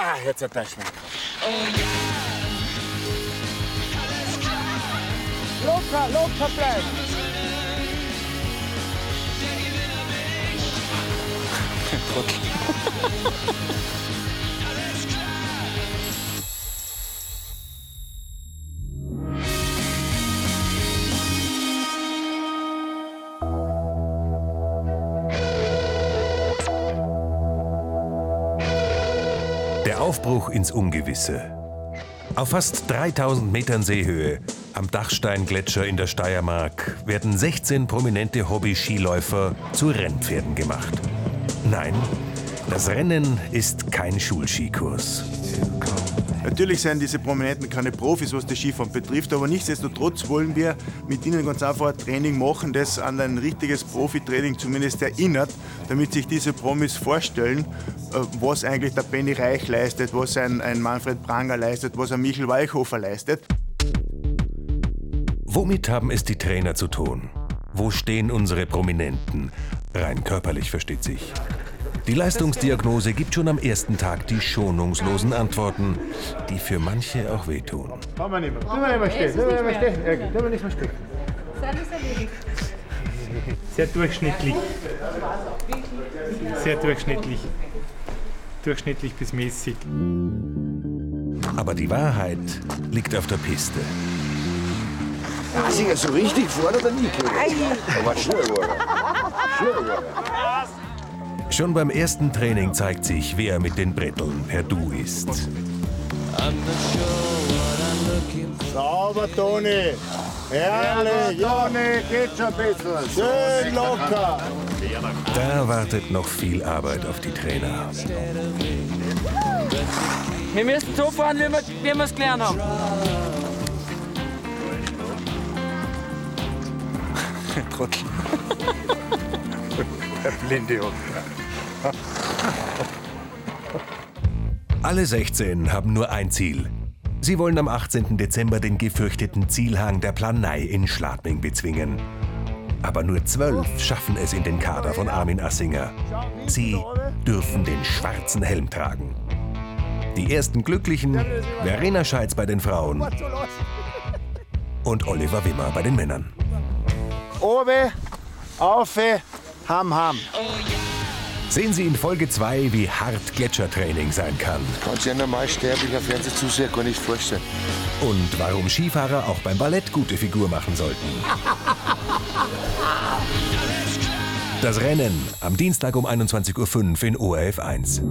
Bah, jetzt erpasst man. Loka, loka bleib! Trottel. Der Aufbruch ins Ungewisse. Auf fast 3000 Metern Seehöhe, am Dachsteingletscher in der Steiermark, werden 16 prominente Hobby-Skiläufer zu Rennpferden gemacht. Nein, das Rennen ist kein Schulskikurs. Natürlich sind diese Prominenten keine Profis, was das Skifahren betrifft, aber nichtsdestotrotz wollen wir mit ihnen ganz einfach ein Training machen, das an ein richtiges Profitraining zumindest erinnert, damit sich diese Promis vorstellen, äh, was eigentlich der Benny Reich leistet, was ein, ein Manfred Pranger leistet, was ein Michel Weichhofer leistet. Womit haben es die Trainer zu tun? Wo stehen unsere Prominenten? Rein körperlich versteht sich. Die Leistungsdiagnose gibt schon am ersten Tag die schonungslosen Antworten, die für manche auch wehtun. Nicht mehr. Tun wir nicht mehr stehen. Tun wir nicht mehr stehen. Ergi, Tun wir nicht mehr stehen. Sehr durchschnittlich. Sehr durchschnittlich. Durchschnittlich bis mäßig. Aber die Wahrheit liegt auf der Piste. Weiß ich ja so richtig vor oder nie gehört. Aber schnell war er. Schnell war er. Schon beim ersten Training zeigt sich, wer mit den Bretteln per Du ist. Sauber, Toni. Herrlich. Toni, geht schon besser. Schön locker. Da wartet noch viel Arbeit auf die Trainer. Wir müssen so fahren, wie wir wie wir es gelernt haben. Trottel. Der blinde Junge. Alle 16 haben nur ein Ziel. Sie wollen am 18. Dezember den gefürchteten Zielhang der Planei in Schladming bezwingen. Aber nur zwölf schaffen es in den Kader von Armin Assinger. Sie dürfen den schwarzen Helm tragen. Die ersten Glücklichen, Verena Scheitz bei den Frauen und Oliver Wimmer bei den Männern. Obe, aufe, ham, ham. Sehen Sie in Folge 2, wie hart Gletschertraining sein kann. Kann sich ein normal sterblicher Fernsehzuseher gar nicht vorstellen. Und warum Skifahrer auch beim Ballett gute Figur machen sollten. Das Rennen am Dienstag um 21.05 Uhr in ORF 1.